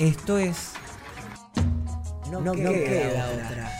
Esto es. No, No queda, queda otra.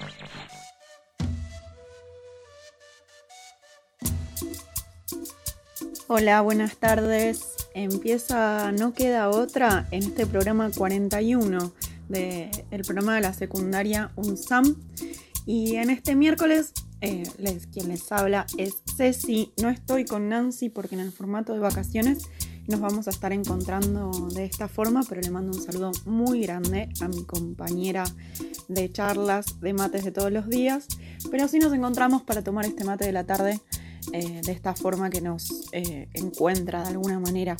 Hola, buenas tardes. Empieza No queda otra en este programa 41 del programa de la secundaria UNSAM. Y en este miércoles, eh, les, quien les habla es Ceci. No estoy con Nancy porque en el formato de vacaciones nos vamos a estar encontrando de esta forma, pero le mando un saludo muy grande a mi compañera de charlas de mates de todos los días. Pero sí nos encontramos para tomar este mate de la tarde eh, de esta forma que nos eh, encuentra de alguna manera.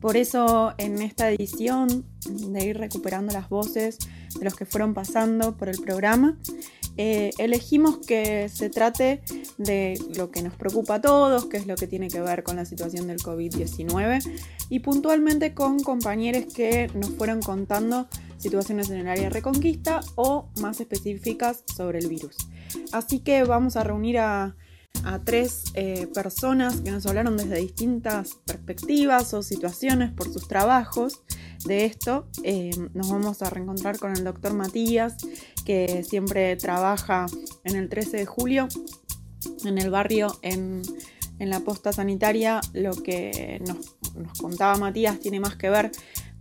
Por eso en esta edición de ir recuperando las voces de los que fueron pasando por el programa, eh, elegimos que se trate de lo que nos preocupa a todos, que es lo que tiene que ver con la situación del COVID-19 y puntualmente con compañeros que nos fueron contando situaciones en el área de reconquista o más específicas sobre el virus. Así que vamos a reunir a a tres eh, personas que nos hablaron desde distintas perspectivas o situaciones por sus trabajos de esto. Eh, nos vamos a reencontrar con el doctor Matías, que siempre trabaja en el 13 de julio, en el barrio, en, en la posta sanitaria. Lo que nos, nos contaba Matías tiene más que ver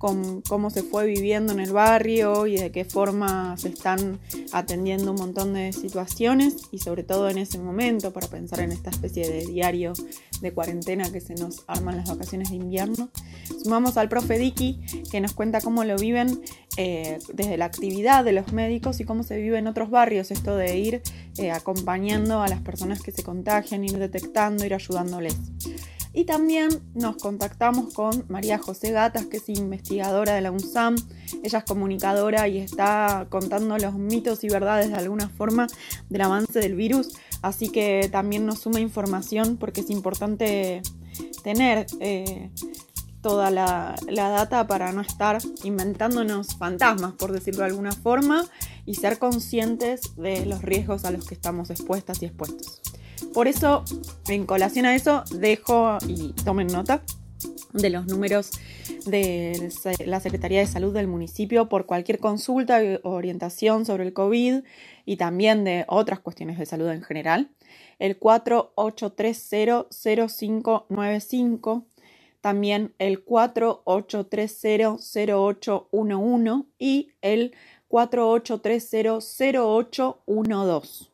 con cómo se fue viviendo en el barrio y de qué forma se están atendiendo un montón de situaciones y sobre todo en ese momento para pensar en esta especie de diario de cuarentena que se nos arman las vacaciones de invierno. Sumamos al profe Dicky que nos cuenta cómo lo viven eh, desde la actividad de los médicos y cómo se vive en otros barrios, esto de ir eh, acompañando a las personas que se contagian, ir detectando, ir ayudándoles. Y también nos contactamos con María José Gatas, que es investigadora de la UNSAM. Ella es comunicadora y está contando los mitos y verdades de alguna forma del avance del virus. Así que también nos suma información porque es importante tener eh, toda la, la data para no estar inventándonos fantasmas, por decirlo de alguna forma, y ser conscientes de los riesgos a los que estamos expuestas y expuestos. Por eso, en colación a eso, dejo y tomen nota de los números de la Secretaría de Salud del municipio por cualquier consulta o orientación sobre el COVID y también de otras cuestiones de salud en general. El 48300595, también el 48300811 y el 48300812.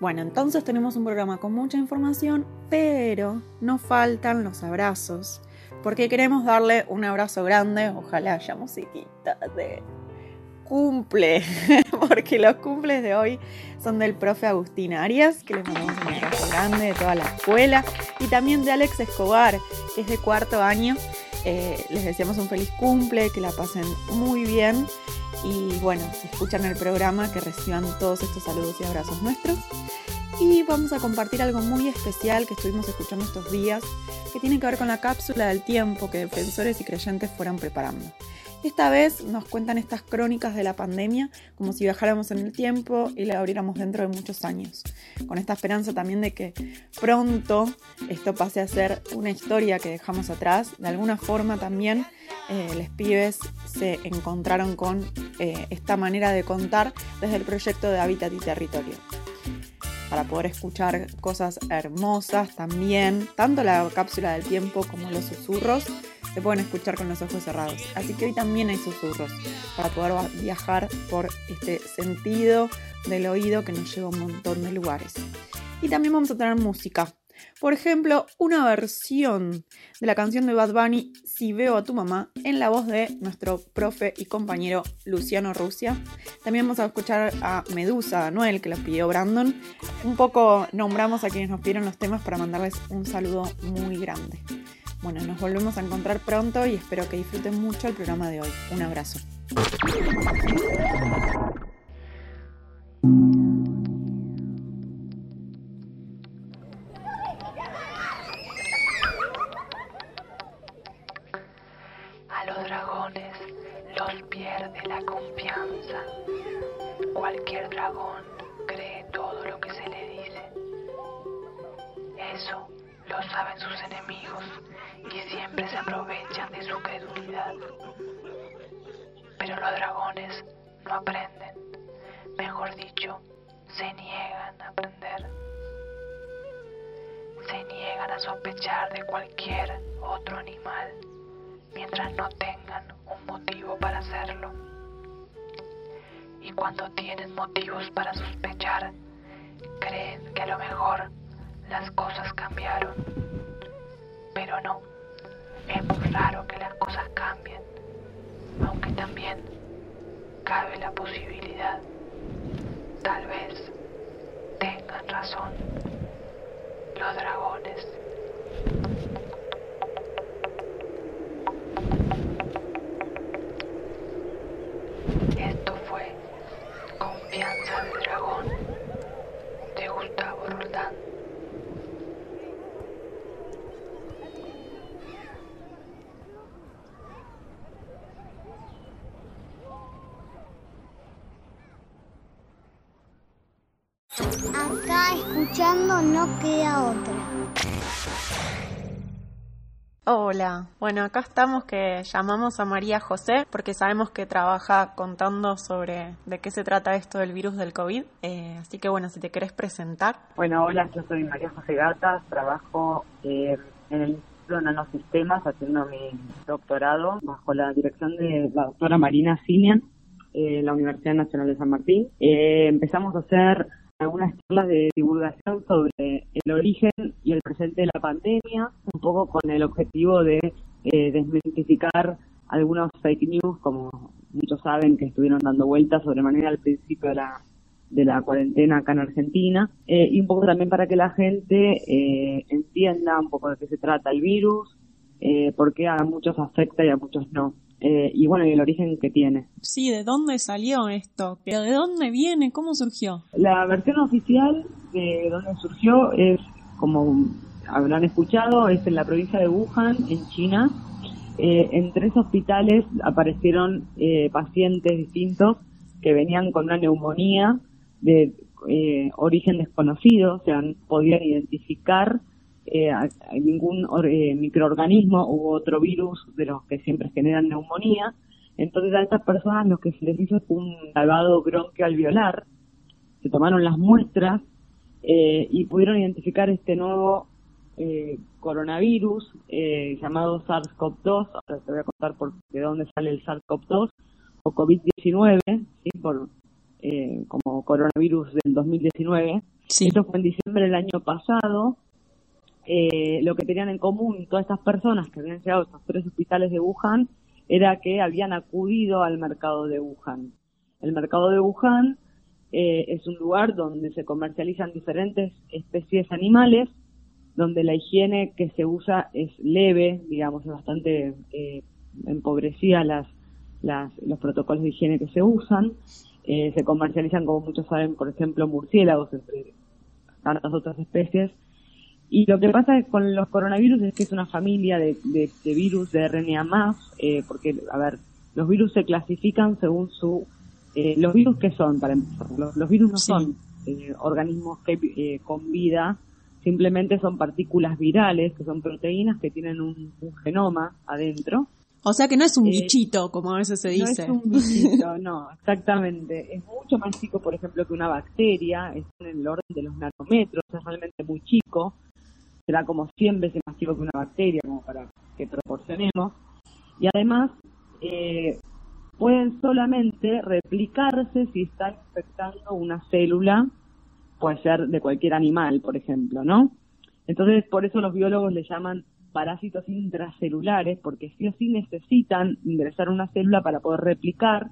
Bueno, entonces tenemos un programa con mucha información, pero no faltan los abrazos, porque queremos darle un abrazo grande, ojalá haya musiquita de cumple, porque los cumples de hoy son del profe Agustín Arias, que le mandamos un abrazo grande de toda la escuela, y también de Alex Escobar, que es de cuarto año. Eh, les deseamos un feliz cumple, que la pasen muy bien y bueno, si escuchan el programa, que reciban todos estos saludos y abrazos nuestros. Y vamos a compartir algo muy especial que estuvimos escuchando estos días, que tiene que ver con la cápsula del tiempo que defensores y creyentes fueron preparando. Esta vez nos cuentan estas crónicas de la pandemia como si viajáramos en el tiempo y la abriéramos dentro de muchos años, con esta esperanza también de que pronto esto pase a ser una historia que dejamos atrás. De alguna forma también eh, los pibes se encontraron con eh, esta manera de contar desde el proyecto de Hábitat y Territorio para poder escuchar cosas hermosas también, tanto la cápsula del tiempo como los susurros se pueden escuchar con los ojos cerrados. Así que hoy también hay susurros para poder viajar por este sentido del oído que nos lleva a un montón de lugares. Y también vamos a tener música. Por ejemplo, una versión de la canción de Bad Bunny, Si veo a tu mamá, en la voz de nuestro profe y compañero Luciano Rusia. También vamos a escuchar a Medusa, Noel, que lo pidió Brandon. Un poco nombramos a quienes nos pidieron los temas para mandarles un saludo muy grande. Bueno, nos volvemos a encontrar pronto y espero que disfruten mucho el programa de hoy. Un abrazo. Dragones no aprenden, mejor dicho, se niegan a aprender. Se niegan a sospechar de cualquier otro animal mientras no tengan un motivo para hacerlo. Y cuando tienen motivos para sospechar, creen que a lo mejor las cosas cambiaron. Pero no, es muy raro que las cosas cambien, aunque también la posibilidad, tal vez tengan razón otra. Hola, bueno, acá estamos que llamamos a María José porque sabemos que trabaja contando sobre de qué se trata esto del virus del COVID. Eh, así que bueno, si te querés presentar. Bueno, hola, yo soy María José Gatas, trabajo eh, en el Instituto de Nanosistemas haciendo mi doctorado bajo la dirección de la doctora Marina Simian en la Universidad Nacional de San Martín. Eh, empezamos a hacer algunas charlas de divulgación sobre el origen y el presente de la pandemia, un poco con el objetivo de eh, desmitificar algunos fake news, como muchos saben que estuvieron dando vueltas sobre manera al principio de la, de la cuarentena acá en Argentina, eh, y un poco también para que la gente eh, entienda un poco de qué se trata el virus, eh, por qué a muchos afecta y a muchos no. Eh, y bueno, y el origen que tiene. Sí, ¿de dónde salió esto? ¿Pero de dónde viene? ¿Cómo surgió? La versión oficial de donde surgió es, como habrán escuchado, es en la provincia de Wuhan, en China. Eh, en tres hospitales aparecieron eh, pacientes distintos que venían con una neumonía de eh, origen desconocido, o sea, podían identificar eh, ningún eh, microorganismo u otro virus de los que siempre generan neumonía. Entonces a estas personas lo que se les hizo fue un lavado bronquialveolar, se tomaron las muestras eh, y pudieron identificar este nuevo eh, coronavirus eh, llamado SARS-CoV-2. Ahora te voy a contar por de dónde sale el SARS-CoV-2 o COVID-19, ¿sí? por eh, como coronavirus del 2019. Esto fue en diciembre del año pasado. Eh, lo que tenían en común todas estas personas que habían llegado a estos tres hospitales de Wuhan era que habían acudido al mercado de Wuhan. El mercado de Wuhan eh, es un lugar donde se comercializan diferentes especies animales, donde la higiene que se usa es leve, digamos, es bastante eh, empobrecida las, los protocolos de higiene que se usan. Eh, se comercializan, como muchos saben, por ejemplo, murciélagos, entre tantas otras especies. Y lo que pasa con los coronavirus es que es una familia de, de, de virus de RNA más, eh, porque, a ver, los virus se clasifican según su... Eh, los virus que son, para empezar, los, los virus no Sí. son eh, organismos que, eh, con vida, simplemente son partículas virales, que son proteínas que tienen un, un genoma adentro. O sea que no es un Eh, bichito, como a veces se No dice. es un bichito, no, exactamente. Es mucho más chico, por ejemplo, que una bacteria, está en el orden de los nanómetros, es realmente muy chico, será como 100 veces más chico que una bacteria, como para que proporcionemos. Y además, eh, pueden solamente replicarse si están infectando una célula, puede ser de cualquier animal, por ejemplo, ¿no? Entonces, por eso los biólogos le llaman parásitos intracelulares, porque sí o sí necesitan ingresar una célula para poder replicar,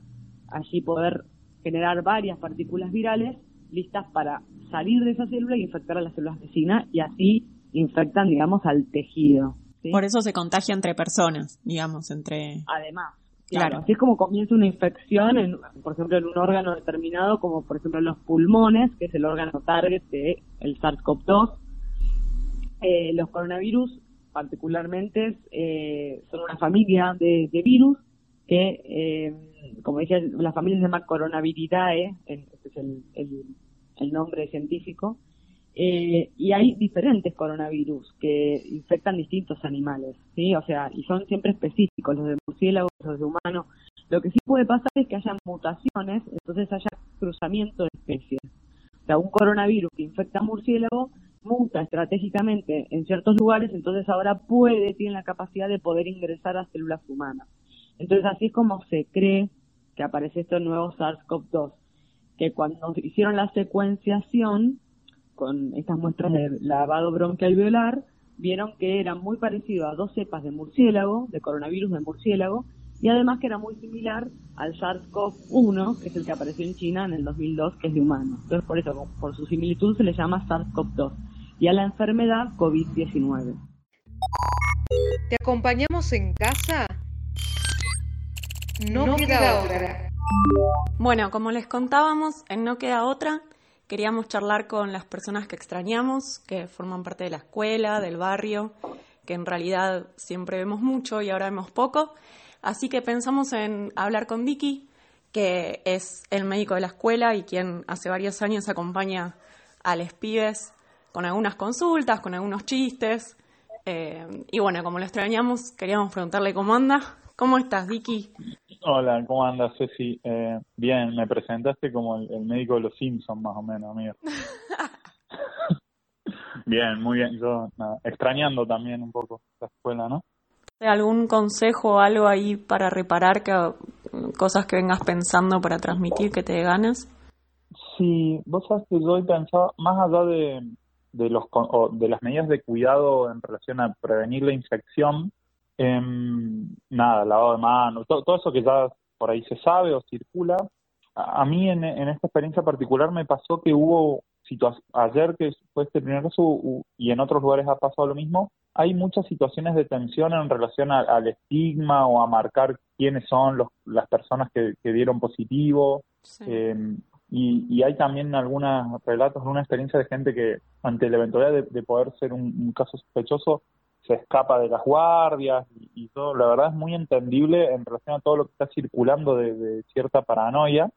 allí poder generar varias partículas virales listas para salir de esa célula y infectar a las células vecinas y así infectan, digamos, al tejido. ¿sí? Por eso se contagia entre personas, digamos, entre... Además, Claro. claro. Así es como comienza una infección, en, por ejemplo, en un órgano determinado, como por ejemplo los pulmones, que es el órgano target del el SARS-CoV-2. Eh, los coronavirus, particularmente, eh, son una familia de, de virus que, eh, como dije, la familia se llama Coronaviridae, ese es el, el- el nombre científico, eh, y hay diferentes coronavirus que infectan distintos animales, ¿sí? O sea, y son siempre específicos, los de murciélagos, los de humanos. Lo que sí puede pasar es que haya mutaciones, entonces haya cruzamiento de especies. O sea, un coronavirus que infecta murciélago muta estratégicamente en ciertos lugares, entonces ahora puede, tiene la capacidad de poder ingresar a células humanas. Entonces así es como se cree que aparece este nuevo SARS-CoV-2, que cuando hicieron la secuenciación con estas muestras de lavado bronquialveolar, vieron que era muy parecido a dos cepas de murciélago, de coronavirus de murciélago, y además que era muy similar al SARS-CoV-1, que es el que apareció en China en el 2002, que es de humano. Entonces, por eso, por su similitud, se le llama SARS-CoV-2. Y a la enfermedad COVID-19. ¿Te acompañamos en casa? No, queda, otra. Bueno, como les contábamos, en No Queda Otra, queríamos charlar con las personas que extrañamos, que forman parte de la escuela, del barrio, que en realidad siempre vemos mucho y ahora vemos poco. Así que pensamos en hablar con Vicky, que es el médico de la escuela y quien hace varios años acompaña a los pibes con algunas consultas, con algunos chistes. Eh, y bueno, como lo extrañamos, queríamos preguntarle cómo anda. ¿Cómo estás, Vicky? Hola, ¿cómo andas, Ceci? Eh, bien, me presentaste como el, el médico de los Simpsons, más o menos, amigo. bien, muy bien. Yo, nada, extrañando también un poco la escuela, ¿no? ¿Algún consejo o algo ahí para reparar que, cosas que vengas pensando para transmitir que te dé ganas? Sí, vos sabes que yo he pensado, más allá de, de, los, de las medidas de cuidado en relación a prevenir la infección, em, nada, lavado de manos, todo, todo eso que ya por ahí se sabe o circula. A, a mí en, en esta experiencia particular me pasó que hubo situaciones, ayer que fue este primer caso y en otros lugares ha pasado lo mismo, hay muchas situaciones de tensión en relación a- al estigma o a marcar quiénes son los, las personas que, que dieron positivo. Eh, y, y hay también algunos relatos de una experiencia de gente que ante la eventualidad de, de poder ser un, un caso sospechoso se escapa de las guardias y, y todo. La verdad es muy entendible en relación a todo lo que está circulando de, cierta paranoia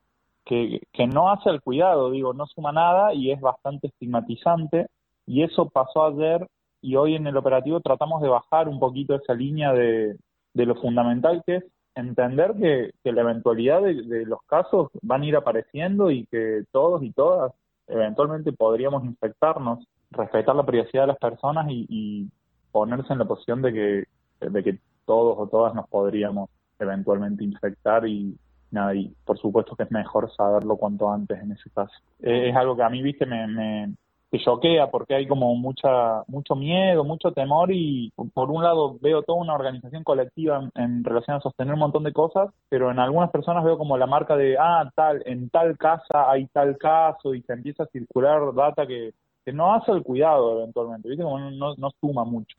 que, no hace el cuidado, digo, no suma nada y es bastante estigmatizante. Y eso pasó ayer y hoy en el operativo tratamos de bajar un poquito esa línea de, de lo fundamental que es entender que, que la eventualidad de, de los casos van a ir apareciendo y que todos y todas eventualmente podríamos infectarnos, respetar la privacidad de las personas y, y ponerse en la posición de que, de que todos o todas nos podríamos eventualmente infectar y nada, y por supuesto que es mejor saberlo cuanto antes en ese caso. Es algo que a mí, viste, me, me, choquea porque hay como mucha mucho miedo, mucho temor y por un lado veo toda una organización colectiva en, en relación a sostener un montón de cosas, pero en algunas personas veo como la marca de, ah, tal, en tal casa hay tal caso y se empieza a circular data que, no hace el cuidado eventualmente, no, suma mucho.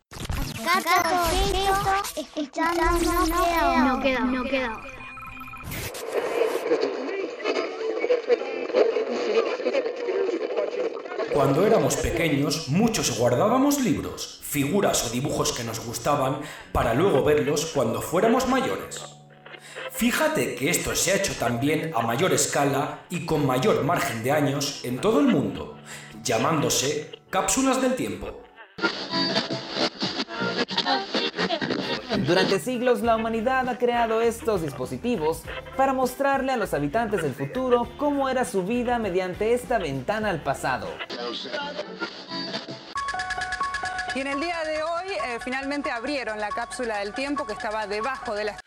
Cuando éramos pequeños, muchos guardábamos libros, figuras o dibujos que nos gustaban para luego verlos cuando fuéramos mayores. Fíjate que esto se ha hecho también a mayor escala y con mayor margen de años en todo el mundo, llamándose cápsulas del tiempo. Durante siglos la humanidad ha creado estos dispositivos para mostrarle a los habitantes del futuro cómo era su vida mediante esta ventana al pasado. Y en el día de hoy eh, finalmente abrieron la cápsula del tiempo que estaba debajo de la...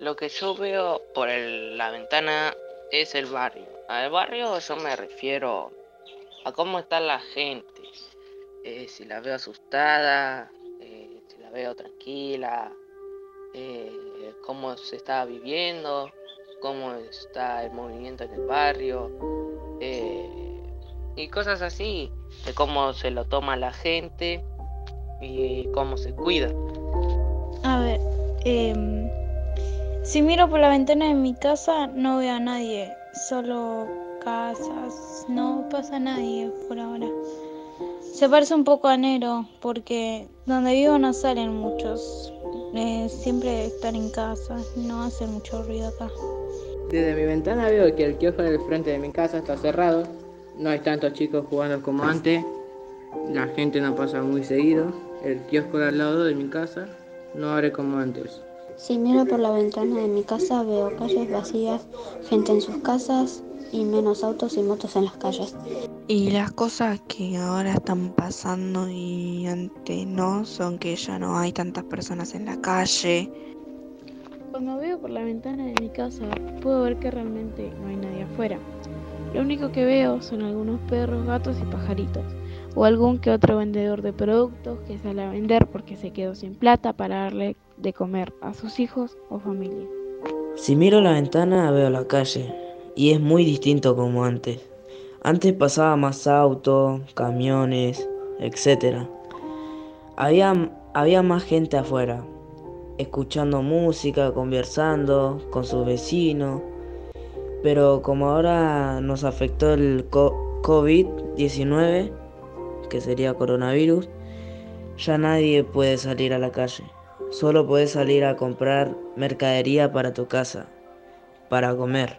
Lo que yo veo por la ventana es el barrio. Al barrio yo me refiero a cómo está la gente. Eh, si la veo asustada, eh, si la veo tranquila, eh, cómo se está viviendo, cómo está el movimiento en el barrio, eh, y cosas así, de cómo se lo toma la gente y cómo se cuida. A ver, em, si miro por la ventana de mi casa no veo a nadie, solo casas, no pasa nadie por ahora. Se parece un poco a enero porque donde vivo no salen muchos, eh, siempre están en casa, no hacen mucho ruido acá. Desde mi ventana veo que el kiosco del frente de mi casa está cerrado. No hay tantos chicos jugando como antes. La gente no pasa muy seguido. El kiosco al lado de mi casa no abre como antes. Si miro por la ventana de mi casa veo calles vacías, gente en sus casas y menos autos y motos en las calles. Y las cosas que ahora están pasando y antes no son que ya no hay tantas personas en la calle. Cuando veo por la ventana de mi casa puedo ver que realmente no hay nadie afuera. Lo único que veo son algunos perros, gatos y pajaritos. O algún que otro vendedor de productos que sale a vender porque se quedó sin plata para darle de comer a sus hijos o familia. Si miro la ventana veo la calle y es muy distinto como antes. Antes pasaba más autos, camiones, etc. Había, había más gente afuera, escuchando música, conversando con sus vecinos. Pero como ahora nos afectó el co- COVID-19, que sería coronavirus, ya nadie puede salir a la calle. Solo puedes salir a comprar mercadería para tu casa, para comer.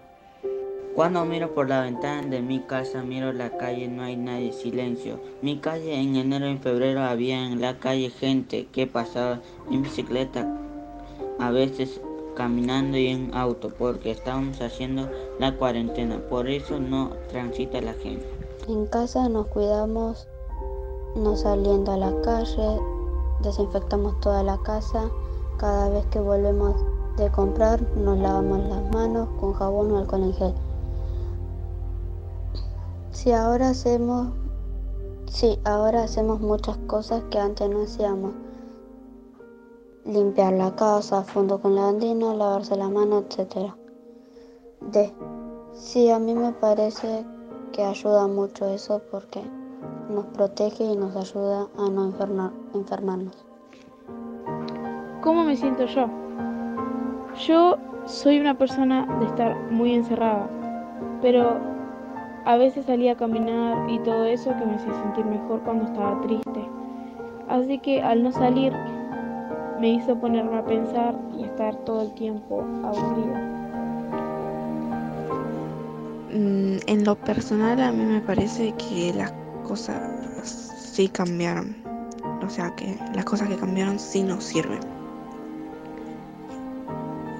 Cuando miro por la ventana de mi casa, miro la calle, no hay nadie, silencio. Mi calle en enero y febrero había en la calle gente que pasaba en bicicleta, a veces caminando y en auto, porque estábamos haciendo la cuarentena, por eso no transita la gente. En casa nos cuidamos no saliendo a la calle, desinfectamos toda la casa, cada vez que volvemos de comprar nos lavamos las manos con jabón o alcohol en gel. Si ahora hacemos, sí, ahora hacemos muchas cosas que antes no hacíamos. Limpiar la casa, fondo con lavandina, lavarse la mano, etc. D. Sí, a mí me parece que ayuda mucho eso porque nos protege y nos ayuda a no enfermar- enfermarnos. ¿Cómo me siento yo? Yo soy una persona de estar muy encerrada, pero a veces salía a caminar y todo eso que me hacía sentir mejor cuando estaba triste. Así que al no salir me hizo ponerme a pensar y estar todo el tiempo aburrida. Mm, En lo personal a mí me parece que las cosas sí cambiaron. O sea que las cosas que cambiaron sí nos sirven.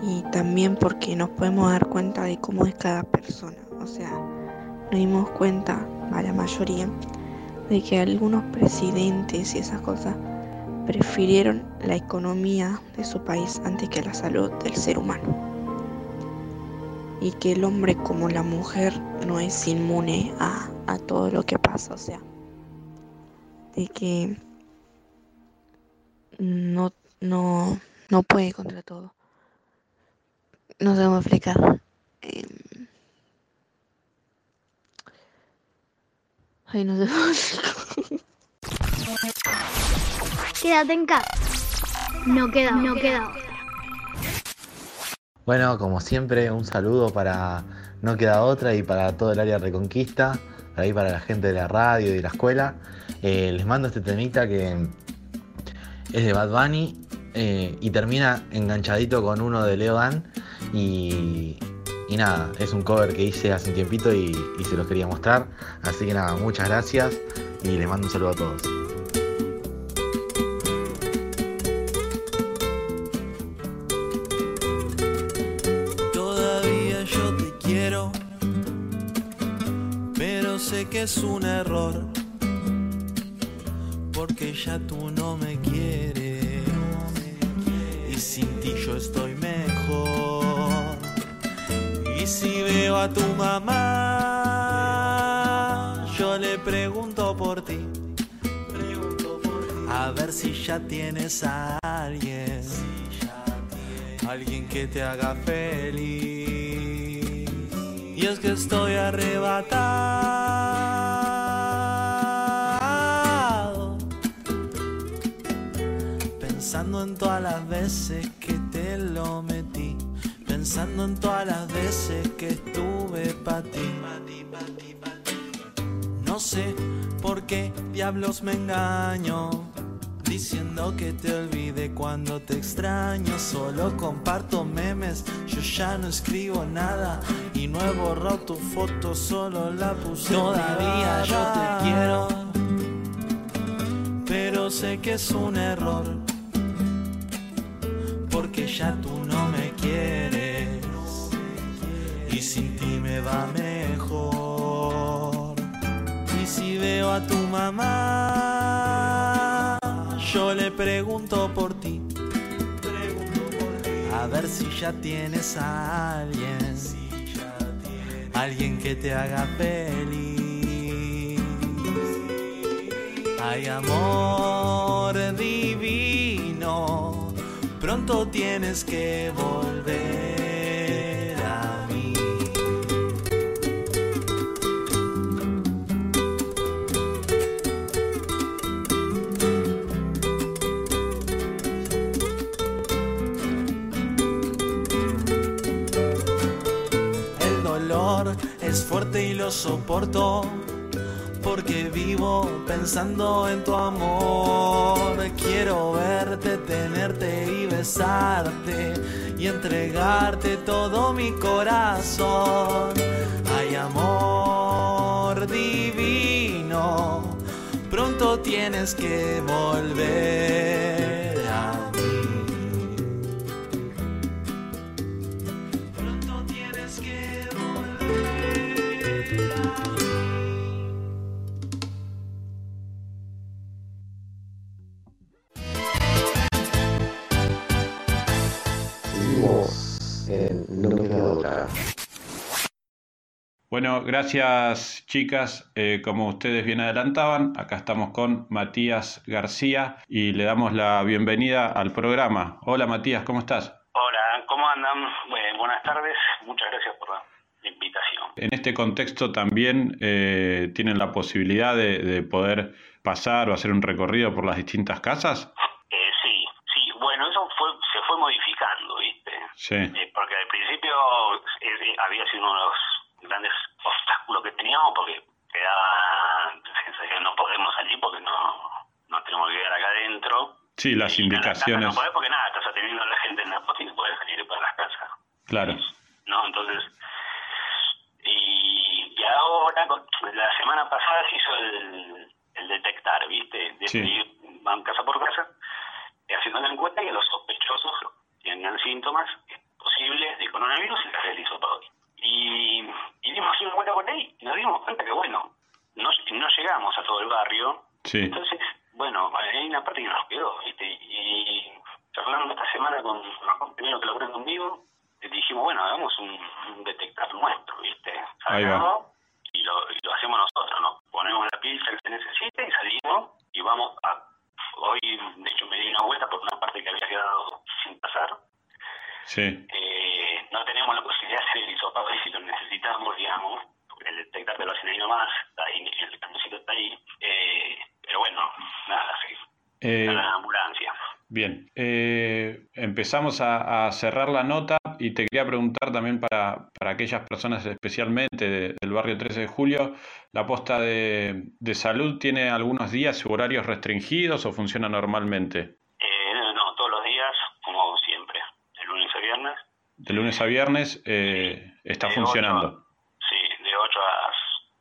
Y también porque nos podemos dar cuenta de cómo es cada persona. O sea, nos dimos cuenta, a la mayoría, de que algunos presidentes y esas cosas prefirieron la economía de su país antes que la salud del ser humano. Y que el hombre como la mujer no es inmune a, a todo lo que pasa. O sea, de que no, no, no puede contra todo. No sé cómo explicar. Em, Ay, no sé cómo explicar. quédate en casa. No queda, no queda. Bueno, como siempre, un saludo para No Queda Otra y para todo el área Reconquista, ahí para la gente de la radio y de la escuela. Eh, les mando este temita que es de Bad Bunny eh, y termina enganchadito con uno de Leo Dan y, y nada, es un cover que hice hace un tiempito y, y se los quería mostrar. Así que nada, muchas gracias y les mando un saludo a todos. Sé que es un error, porque ya tú no me quieres y sin ti yo estoy mejor. Y si veo a tu mamá, yo le pregunto por ti. A ver si ya tienes a alguien, alguien que te haga feliz. Que estoy arrebatado, pensando en todas las veces que te lo metí, pensando en todas las veces que estuve para ti. No sé por qué diablos me engaño. Diciendo que te olvide cuando te extraño. Solo comparto memes, yo ya no escribo nada. Y no he borrado tu foto, solo la puse Todavía yo te quiero. Pero sé que es un error Porque ya tú no me quieres. Y sin ti me va mejor. Y si veo a tu mamá yo le pregunto por ti. A ver si ya tienes a alguien. Alguien que te haga feliz. Hay amor divino. Pronto tienes que volver es fuerte y lo soporto porque vivo pensando en tu amor. Quiero verte, tenerte y besarte y entregarte todo mi corazón. Hay amor divino, pronto tienes que volver Bueno, gracias chicas. Eh, como ustedes bien adelantaban, acá estamos con Matías García y le damos la bienvenida al programa. Hola Matías, ¿cómo estás? Hola, ¿cómo andan? Bueno, buenas tardes, muchas gracias por la invitación. En este contexto también eh, tienen la posibilidad de, de poder pasar o hacer un recorrido por las distintas casas. Eh, sí, sí, bueno, eso fue, se fue modificando, ¿viste? Sí, Eh, porque al principio eh, había sido uno de los grandes obstáculos que teníamos porque quedaba sensación no podemos salir porque no, no tenemos que quedar acá adentro. sí, las No indicaciones. podés porque nada, estás atendiendo a la gente en la posta y no podés salir para las casas. Claro, ¿no? Entonces, y, y ahora, la semana pasada se hizo el, el detectar, ¿viste? De Sí. ir, van casa por casa, eh, haciendo la encuesta y a los sospechosos que tengan síntomas posibles de coronavirus se les realizó todo. Y, y dimos una vuelta por ahí y nos dimos cuenta que, bueno, no, no llegamos a todo el barrio. Sí, Entonces, bueno, hay una parte que nos quedó, ¿viste? Y charlando esta semana con los compañeros que laburan conmigo, dijimos, bueno, hagamos un, un detectar nuestro, ¿viste? Ahí va. Y lo, y lo hacemos nosotros, nos ponemos la pizza que se necesita y salimos y vamos a... Hoy, de hecho, me di una vuelta por una parte que había quedado sin pasar. sí, Eh, no tenemos la posibilidad de hacer el hisopado ahí si lo necesitamos, digamos, porque el detectar te lo hacen ahí nomás, está ahí, el camioncito está ahí. Eh, sí. Eh, la ambulancia Bien, eh, empezamos a, a cerrar la nota y te quería preguntar también para, para aquellas personas especialmente de- del barrio 13 de julio, ¿la posta de, de salud tiene algunos días horarios restringidos o funciona normalmente? Eh, no, todos los días, como siempre, de lunes a viernes. De lunes a viernes eh, está funcionando. Sí, de 8 a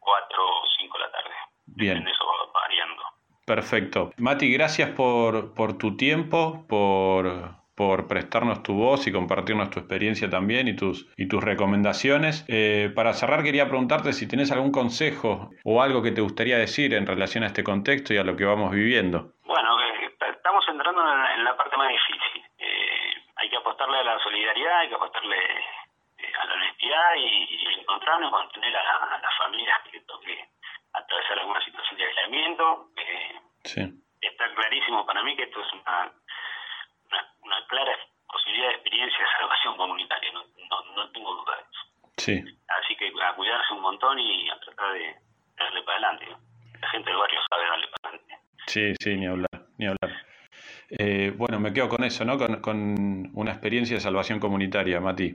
4 o 5 de la tarde. Bien. En eso va variando. Perfecto. Mati, gracias por, por tu tiempo, por, por prestarnos tu voz y compartirnos tu experiencia también y tus, y tus recomendaciones. Eh, para cerrar, quería preguntarte si tienes algún consejo o algo que te gustaría decir en relación a este contexto y a lo que vamos viviendo. Bueno, eh, estamos entrando en la, parte más difícil. Eh, hay que apostarle a la solidaridad, hay que apostarle eh, a la honestidad y, y encontrarnos y mantener a, a las familias que toque atravesar alguna situación de aislamiento. Eh, Sí. está clarísimo para mí que esto es una, una, una clara posibilidad de experiencia de salvación comunitaria, no, no, no tengo duda de eso. Sí, Así que a cuidarse un montón y a tratar de darle para adelante. La gente del barrio sabe darle para adelante. sí, sí, ni hablar, ni hablar. Eh, bueno, me quedo con eso, ¿no? Con, con una experiencia de salvación comunitaria, Mati.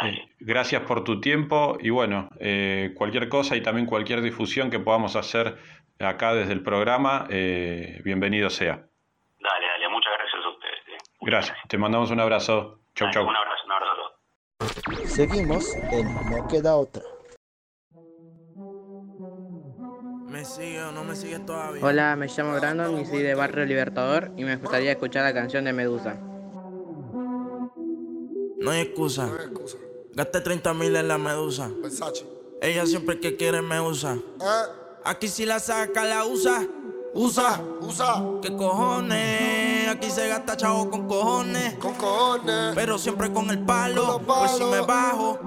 Eh, gracias por tu tiempo y bueno, eh, cualquier cosa y también cualquier difusión que podamos hacer acá desde el programa, eh, bienvenido sea. Dale, dale, muchas gracias a ustedes. ¿eh? Gracias, te mandamos un abrazo. Chau, Dale, chau. Un abrazo, un abrazo a todos. Seguimos en No Queda Otra. ¿Me sigue o no me sigue todavía? Hola, me llamo Brandon y soy de Barrio Libertador y me gustaría escuchar la canción de Medusa. No hay excusa. Gasté 30 mil en la medusa. Ella siempre que quiere me usa. Aquí si la saca, la usa. Usa, usa. ¿Qué cojones? Aquí se gasta chavo con cojones. Con cojones. Pero siempre con el palo. Por si me bajo.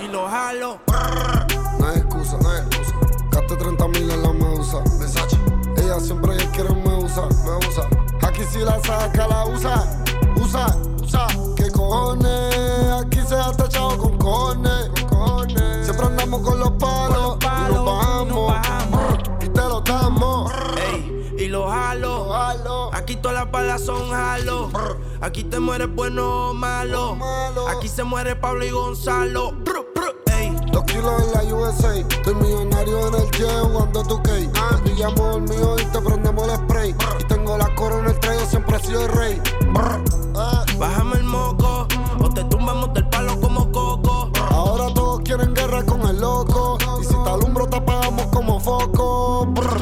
Y lo jalo. No hay excusa, no hay excusa. Gasté 30 mil en la medusa. Versace. Ella siempre que quiere me usa, me usa. Aquí si la saca, la usa. Usa, usa. ¿Qué cojones? Aquí se ha tachado con cojones. Siempre andamos con los palos. y nos bajamos. Y te lo damos. Ey, y lo jalo. Aquí todas las balas son jalo. Aquí te mueres bueno o malo. Aquí se muere Pablo y Gonzalo. Dos kilos en la USA. Estoy millonario en el jet jugando tu cake. Pillamos el mío y te prendemos el spray. Y tengo la corona, el traigo, siempre he sido el rey. Bájame el moco. Foco. Brr.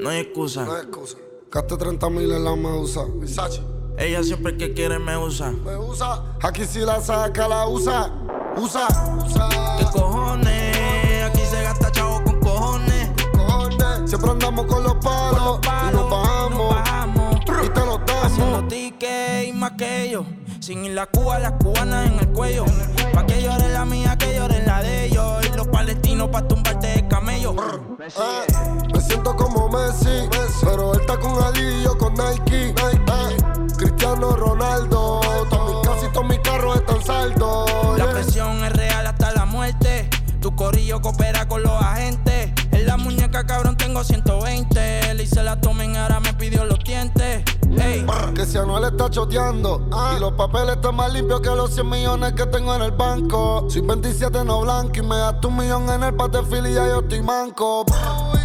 No hay excusa. No hay excusa. Gasté 30 mil en la medusa. Versace. Ella siempre que quiere me usa. Me usa. Aquí si la saca, la usa. Usa, usa. ¿Qué cojones? Aquí se gasta chavo con cojones. Cojones. Siempre andamos con los palos. y nos bajamos. Y te lo Haciendo damos. tickets y más que ellos. Sin ir la Cuba, las cubanas en el cuello. Pa' que llore la mía, que llore la de ellos. Y los palestinos pa' tumbarte de camello. Eh, me siento como Messi, pero él está con Ali y yo con Nike. Eh, Cristiano Ronaldo, todos mis casi todos mis carros están saldos. La yeah. presión es real hasta la muerte. Tu corillo coopera con los agentes. En la muñeca, cabrón, tengo 120. Le hice la tomen, ahora me pidió los dientes. Que si Anuel está choteando Y los papeles están más limpios que los 100 millones que tengo en el banco Soy 27 no blanco y me gasto un millón en el pate y ya yo estoy manco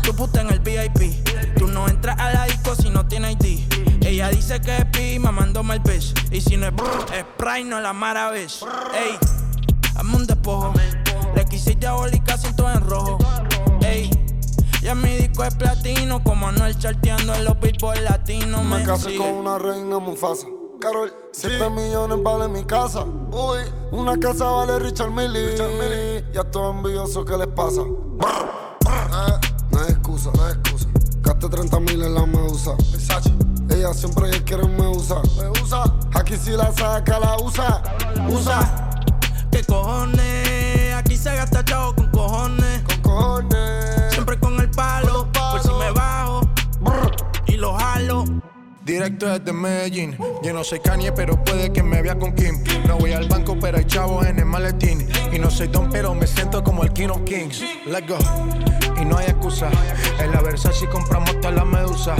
tu puta en el VIP. Tú no entras a la disco si no tienes ID. Ella dice que es pi, mamándome el pez. Y si no es es Sprite, no la maravilla. Ey, hazme un despojo. Le quise diabólica, siento en rojo. Ey, ya mi disco es platino. Como Anuel charteando en los billboard latinos. Me Me casé sigue. con una reina Mufasa Carol, 7 millones vale mi casa Uy, una casa vale Richard Millie Ya estoy envidioso, ¿qué les pasa? Eh, no hay excusa, no hay excusa Gasté 30 mil en la medusa Versace. Ella siempre que quiere me usa Me usa Aquí si la saca, la usa Usa ¿Qué cojones? Aquí se gasta chavo con cojones. Con cojones. Directo desde Medellín. Yo no soy Kanye, pero puede que me vea con Kim. No voy al banco, pero hay chavos en el maletín. Y no soy Don, pero me siento como el King of Kings. Let's go. Y no hay excusa. En la Versace compramos toda la medusa.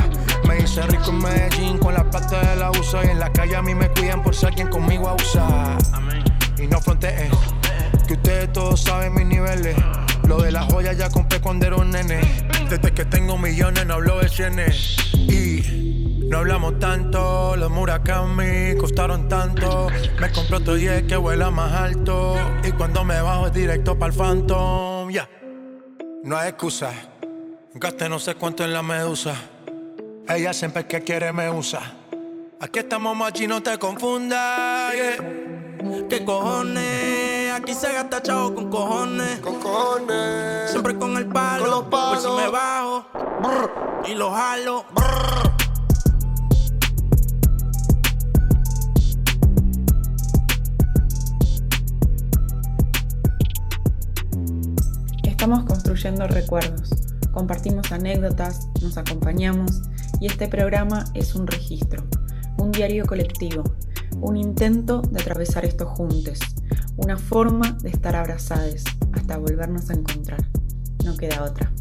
Me hice rico en Medellín con la plata de la USA. Y en la calle a mí me cuidan por ser quien conmigo abusa. Y no fronteen. Que ustedes todos saben mis niveles. Lo de las joyas ya compré cuando era un nene. Desde que tengo millones no hablo de cienes. Y no hablamos tanto. Los Murakami costaron tanto. Me compré otro 10 que vuela más alto. Y cuando me bajo es directo para el Phantom. Ya. No hay excusa. Gasté no sé cuánto en la medusa. Ella siempre que quiere me usa. Aquí estamos machi, no te confundas. yeah. ¿Qué cojones? Aquí se gasta chavo con cojones. Con cojones. Siempre con el palo. Con los Por si me bajo. Y lo jalo. Estamos construyendo recuerdos, compartimos anécdotas, nos acompañamos y este programa es un registro, un diario colectivo, un intento de atravesar esto juntos, una forma de estar abrazados hasta volvernos a encontrar. No queda otra.